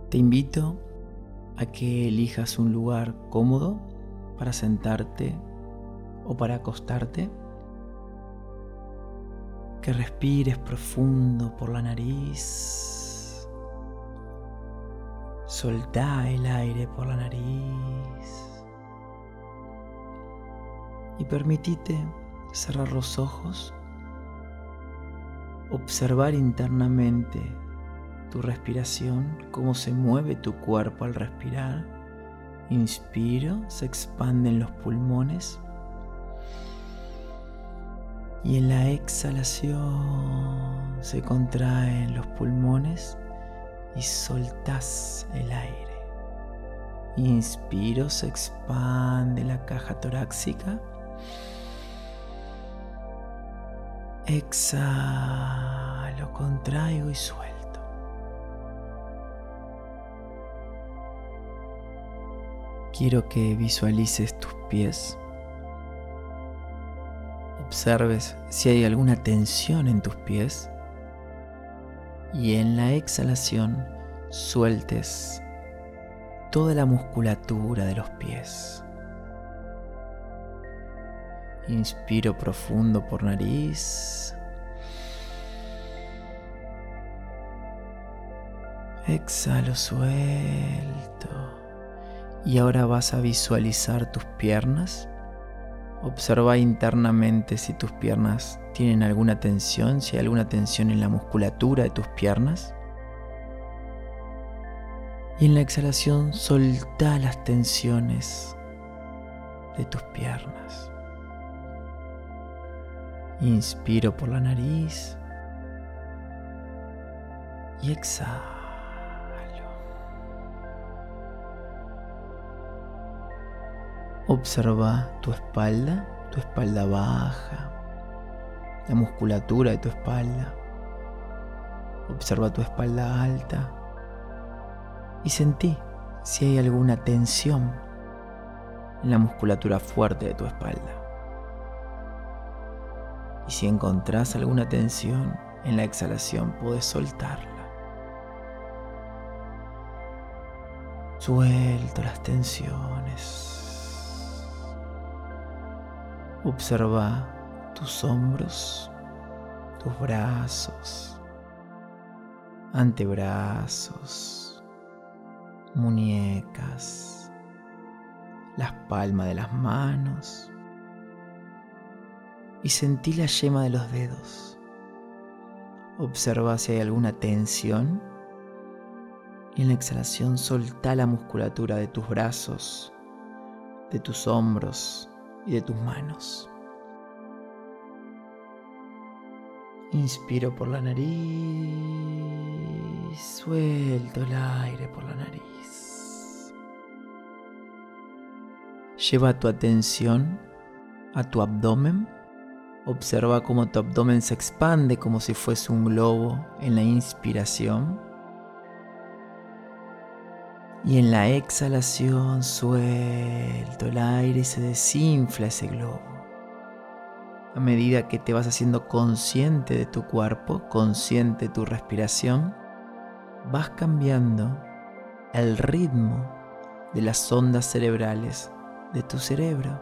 Te invito a que elijas un lugar cómodo para sentarte o para acostarte. Que respires profundo por la nariz. Soltá el aire por la nariz. Y permitite cerrar los ojos. Observar internamente tu respiración, cómo se mueve tu cuerpo al respirar. Inspiro, se expanden los pulmones. Y en la exhalación se contraen los pulmones y soltas el aire. Inspiro, se expande la caja torácica. Exhalo, contraigo y suelto. Quiero que visualices tus pies observes si hay alguna tensión en tus pies y en la exhalación sueltes toda la musculatura de los pies. Inspiro profundo por nariz. Exhalo suelto. Y ahora vas a visualizar tus piernas Observa internamente si tus piernas tienen alguna tensión, si hay alguna tensión en la musculatura de tus piernas. Y en la exhalación solta las tensiones de tus piernas. Inspiro por la nariz y exhalo. Observa tu espalda, tu espalda baja, la musculatura de tu espalda. Observa tu espalda alta y sentí si hay alguna tensión en la musculatura fuerte de tu espalda. Y si encontrás alguna tensión en la exhalación, puedes soltarla. Suelto las tensiones. Observa tus hombros, tus brazos, antebrazos, muñecas, las palmas de las manos y sentí la yema de los dedos. Observa si hay alguna tensión y en la exhalación solta la musculatura de tus brazos, de tus hombros y de tus manos. Inspiro por la nariz, suelto el aire por la nariz. Lleva tu atención a tu abdomen. Observa cómo tu abdomen se expande como si fuese un globo en la inspiración. Y en la exhalación suelto el aire y se desinfla ese globo. A medida que te vas haciendo consciente de tu cuerpo, consciente de tu respiración, vas cambiando el ritmo de las ondas cerebrales de tu cerebro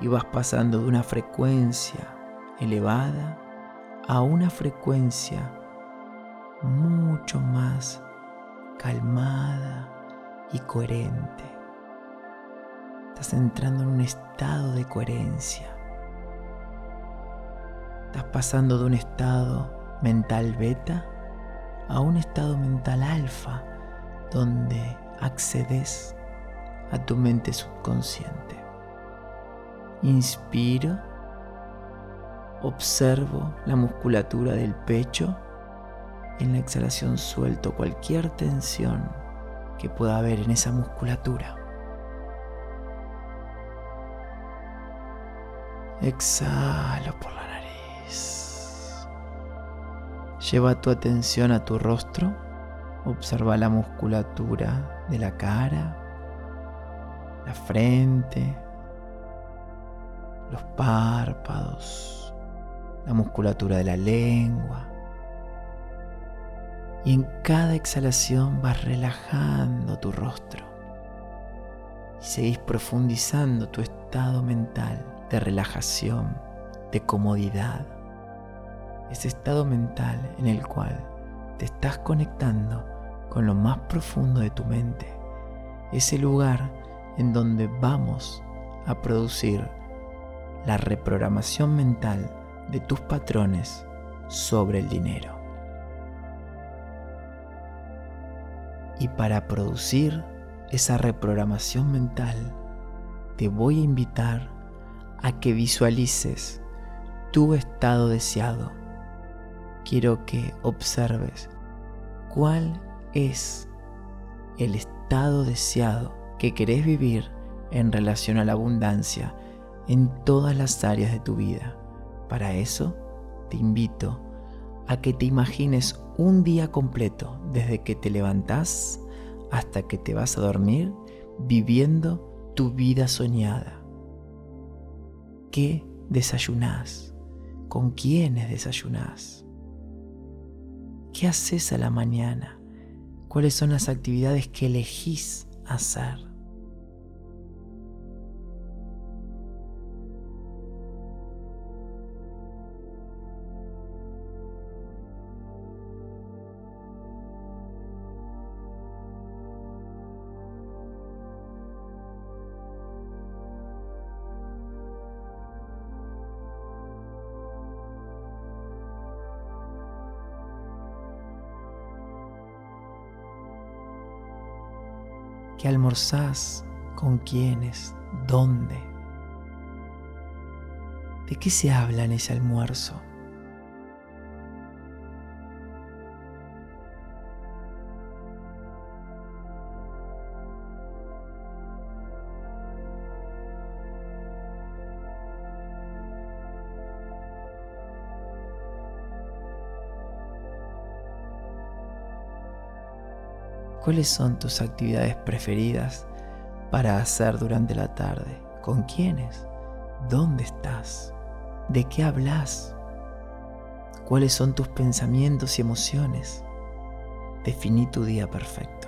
y vas pasando de una frecuencia elevada a una frecuencia mucho más calmada y coherente. Estás entrando en un estado de coherencia Estás pasando de un estado mental beta a un estado mental alfa donde accedes a tu mente subconsciente. Inspiro, observo la musculatura del pecho. En la exhalación suelto cualquier tensión que pueda haber en esa musculatura. Exhalo por la Lleva tu atención a tu rostro, observa la musculatura de la cara, la frente, los párpados, la musculatura de la lengua. Y en cada exhalación vas relajando tu rostro. Y seguís profundizando tu estado mental de relajación, de comodidad. Ese estado mental en el cual te estás conectando con lo más profundo de tu mente, ese lugar en donde vamos a producir la reprogramación mental de tus patrones sobre el dinero. Y para producir esa reprogramación mental, te voy a invitar a que visualices tu estado deseado quiero que observes cuál es el estado deseado que querés vivir en relación a la abundancia en todas las áreas de tu vida. Para eso te invito a que te imagines un día completo desde que te levantás hasta que te vas a dormir viviendo tu vida soñada. ¿Qué desayunás? ¿Con quiénes desayunás? ¿Qué haces a la mañana? ¿Cuáles son las actividades que elegís hacer? ¿Qué almorzás? ¿Con quiénes? ¿Dónde? ¿De qué se habla en ese almuerzo? ¿Cuáles son tus actividades preferidas para hacer durante la tarde? ¿Con quiénes? ¿Dónde estás? ¿De qué hablas? ¿Cuáles son tus pensamientos y emociones? Definí tu día perfecto.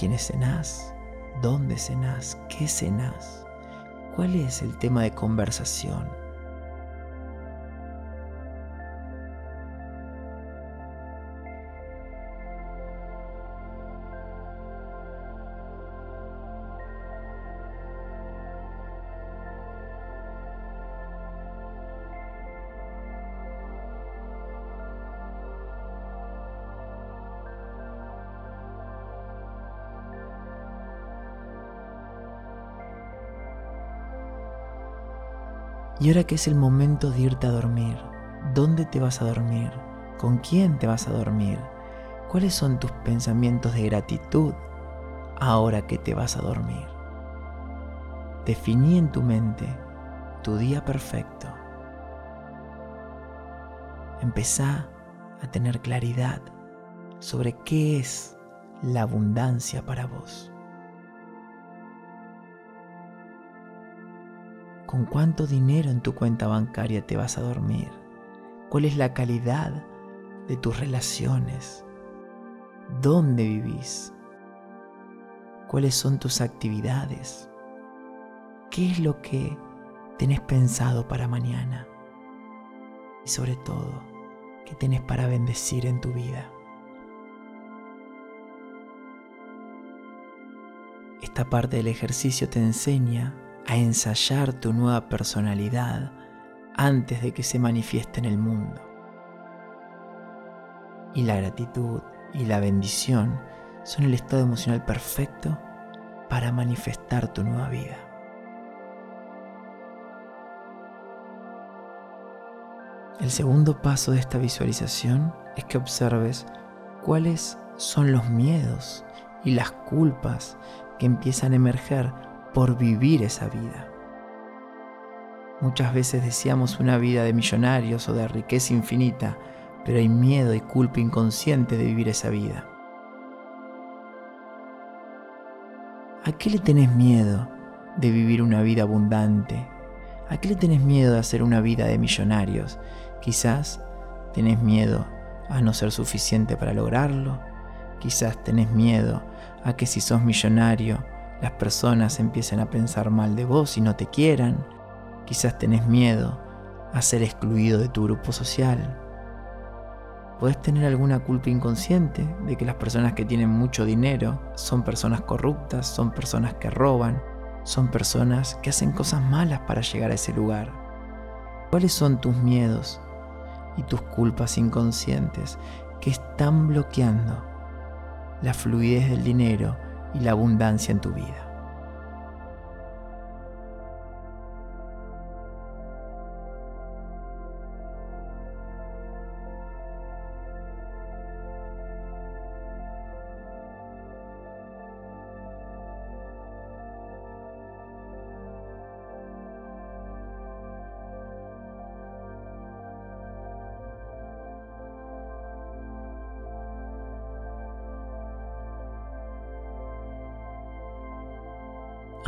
Quiénes cenás, dónde cenás, qué cenás, cuál es el tema de conversación Y ahora que es el momento de irte a dormir, ¿dónde te vas a dormir? ¿Con quién te vas a dormir? ¿Cuáles son tus pensamientos de gratitud ahora que te vas a dormir? Definí en tu mente tu día perfecto. Empezá a tener claridad sobre qué es la abundancia para vos. ¿Con cuánto dinero en tu cuenta bancaria te vas a dormir? ¿Cuál es la calidad de tus relaciones? ¿Dónde vivís? ¿Cuáles son tus actividades? ¿Qué es lo que tenés pensado para mañana? Y sobre todo, ¿qué tenés para bendecir en tu vida? Esta parte del ejercicio te enseña a ensayar tu nueva personalidad antes de que se manifieste en el mundo. Y la gratitud y la bendición son el estado emocional perfecto para manifestar tu nueva vida. El segundo paso de esta visualización es que observes cuáles son los miedos y las culpas que empiezan a emerger por vivir esa vida. Muchas veces deseamos una vida de millonarios o de riqueza infinita, pero hay miedo y culpa inconsciente de vivir esa vida. ¿A qué le tenés miedo de vivir una vida abundante? ¿A qué le tenés miedo de hacer una vida de millonarios? Quizás tenés miedo a no ser suficiente para lograrlo. Quizás tenés miedo a que si sos millonario las personas empiecen a pensar mal de vos y no te quieran. Quizás tenés miedo a ser excluido de tu grupo social. Puedes tener alguna culpa inconsciente de que las personas que tienen mucho dinero son personas corruptas, son personas que roban, son personas que hacen cosas malas para llegar a ese lugar. ¿Cuáles son tus miedos y tus culpas inconscientes que están bloqueando la fluidez del dinero y la abundancia en tu vida.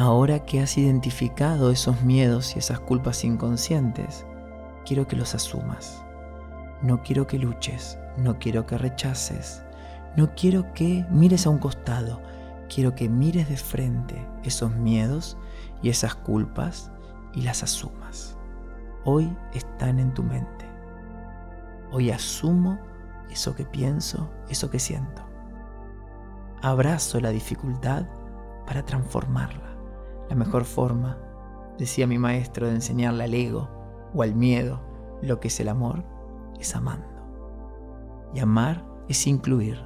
Ahora que has identificado esos miedos y esas culpas inconscientes, quiero que los asumas. No quiero que luches, no quiero que rechaces, no quiero que mires a un costado, quiero que mires de frente esos miedos y esas culpas y las asumas. Hoy están en tu mente. Hoy asumo eso que pienso, eso que siento. Abrazo la dificultad para transformarla. La mejor forma, decía mi maestro, de enseñarle al ego o al miedo lo que es el amor, es amando. Y amar es incluir.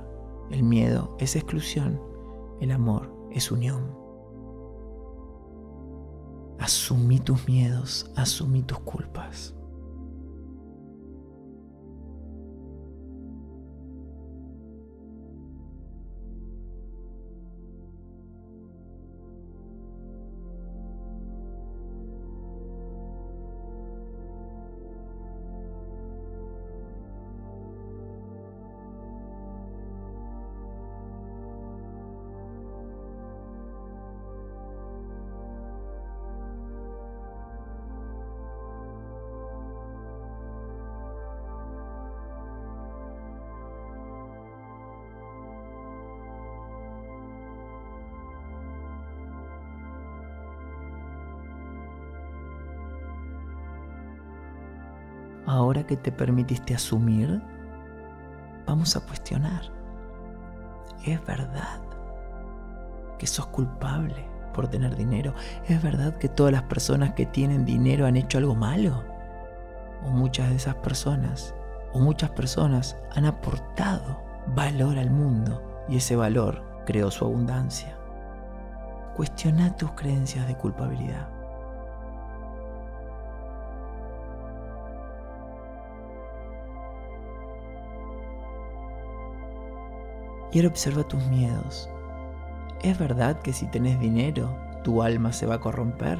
El miedo es exclusión. El amor es unión. Asumí tus miedos, asumí tus culpas. Que te permitiste asumir, vamos a cuestionar. ¿Es verdad que sos culpable por tener dinero? ¿Es verdad que todas las personas que tienen dinero han hecho algo malo? ¿O muchas de esas personas, o muchas personas han aportado valor al mundo y ese valor creó su abundancia? Cuestiona tus creencias de culpabilidad. Observa tus miedos. ¿Es verdad que si tenés dinero, tu alma se va a corromper?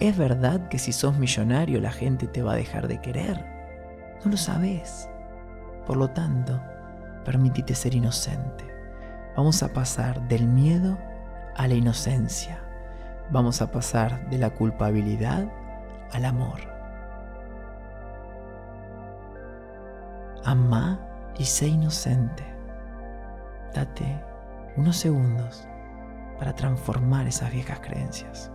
¿Es verdad que si sos millonario la gente te va a dejar de querer? No lo sabes. Por lo tanto, permítete ser inocente. Vamos a pasar del miedo a la inocencia. Vamos a pasar de la culpabilidad al amor. Amá y sé inocente. Date unos segundos para transformar esas viejas creencias.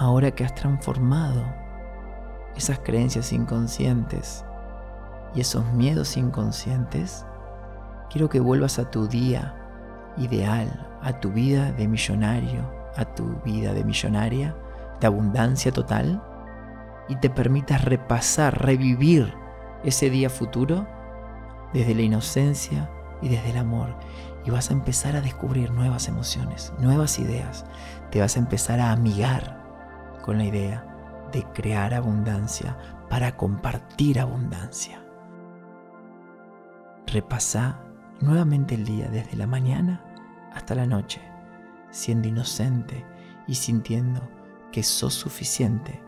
Ahora que has transformado esas creencias inconscientes y esos miedos inconscientes, quiero que vuelvas a tu día ideal, a tu vida de millonario, a tu vida de millonaria, de abundancia total, y te permitas repasar, revivir ese día futuro desde la inocencia y desde el amor. Y vas a empezar a descubrir nuevas emociones, nuevas ideas. Te vas a empezar a amigar con la idea de crear abundancia para compartir abundancia. Repasa nuevamente el día desde la mañana hasta la noche, siendo inocente y sintiendo que sos suficiente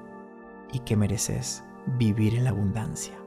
y que mereces vivir en la abundancia.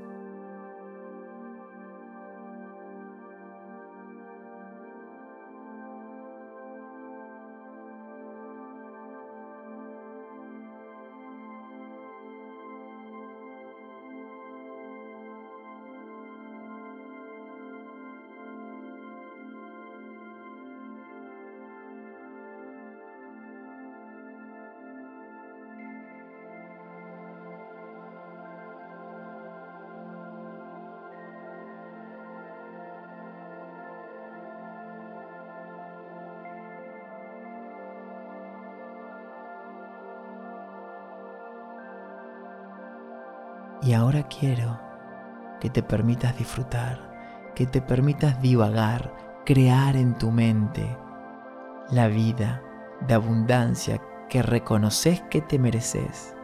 Quiero que te permitas disfrutar, que te permitas divagar, crear en tu mente la vida de abundancia que reconoces que te mereces.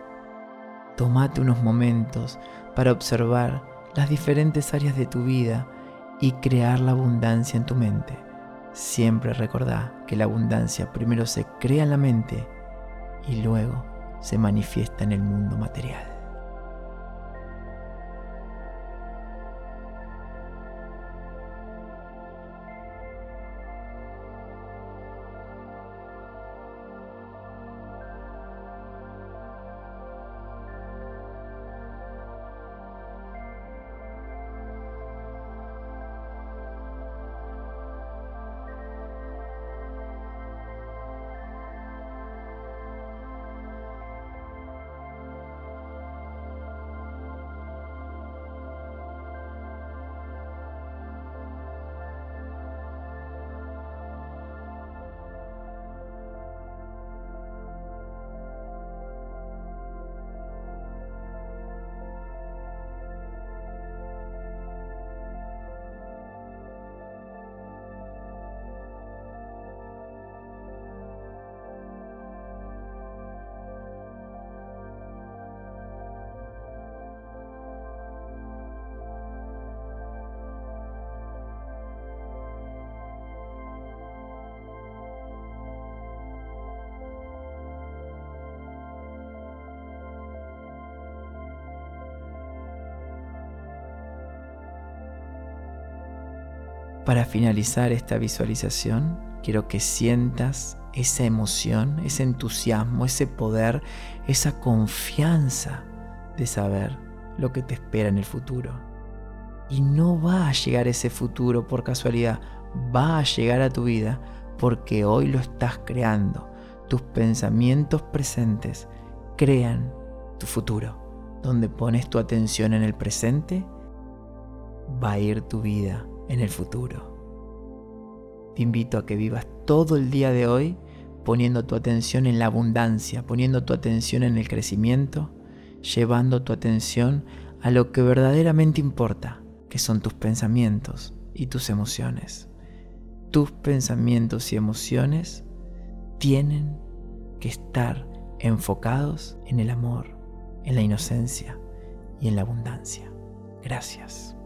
Tómate unos momentos para observar las diferentes áreas de tu vida y crear la abundancia en tu mente. Siempre recordá que la abundancia primero se crea en la mente y luego se manifiesta en el mundo material. Para finalizar esta visualización, quiero que sientas esa emoción, ese entusiasmo, ese poder, esa confianza de saber lo que te espera en el futuro. Y no va a llegar ese futuro por casualidad, va a llegar a tu vida porque hoy lo estás creando. Tus pensamientos presentes crean tu futuro. Donde pones tu atención en el presente, va a ir tu vida en el futuro. Te invito a que vivas todo el día de hoy poniendo tu atención en la abundancia, poniendo tu atención en el crecimiento, llevando tu atención a lo que verdaderamente importa, que son tus pensamientos y tus emociones. Tus pensamientos y emociones tienen que estar enfocados en el amor, en la inocencia y en la abundancia. Gracias.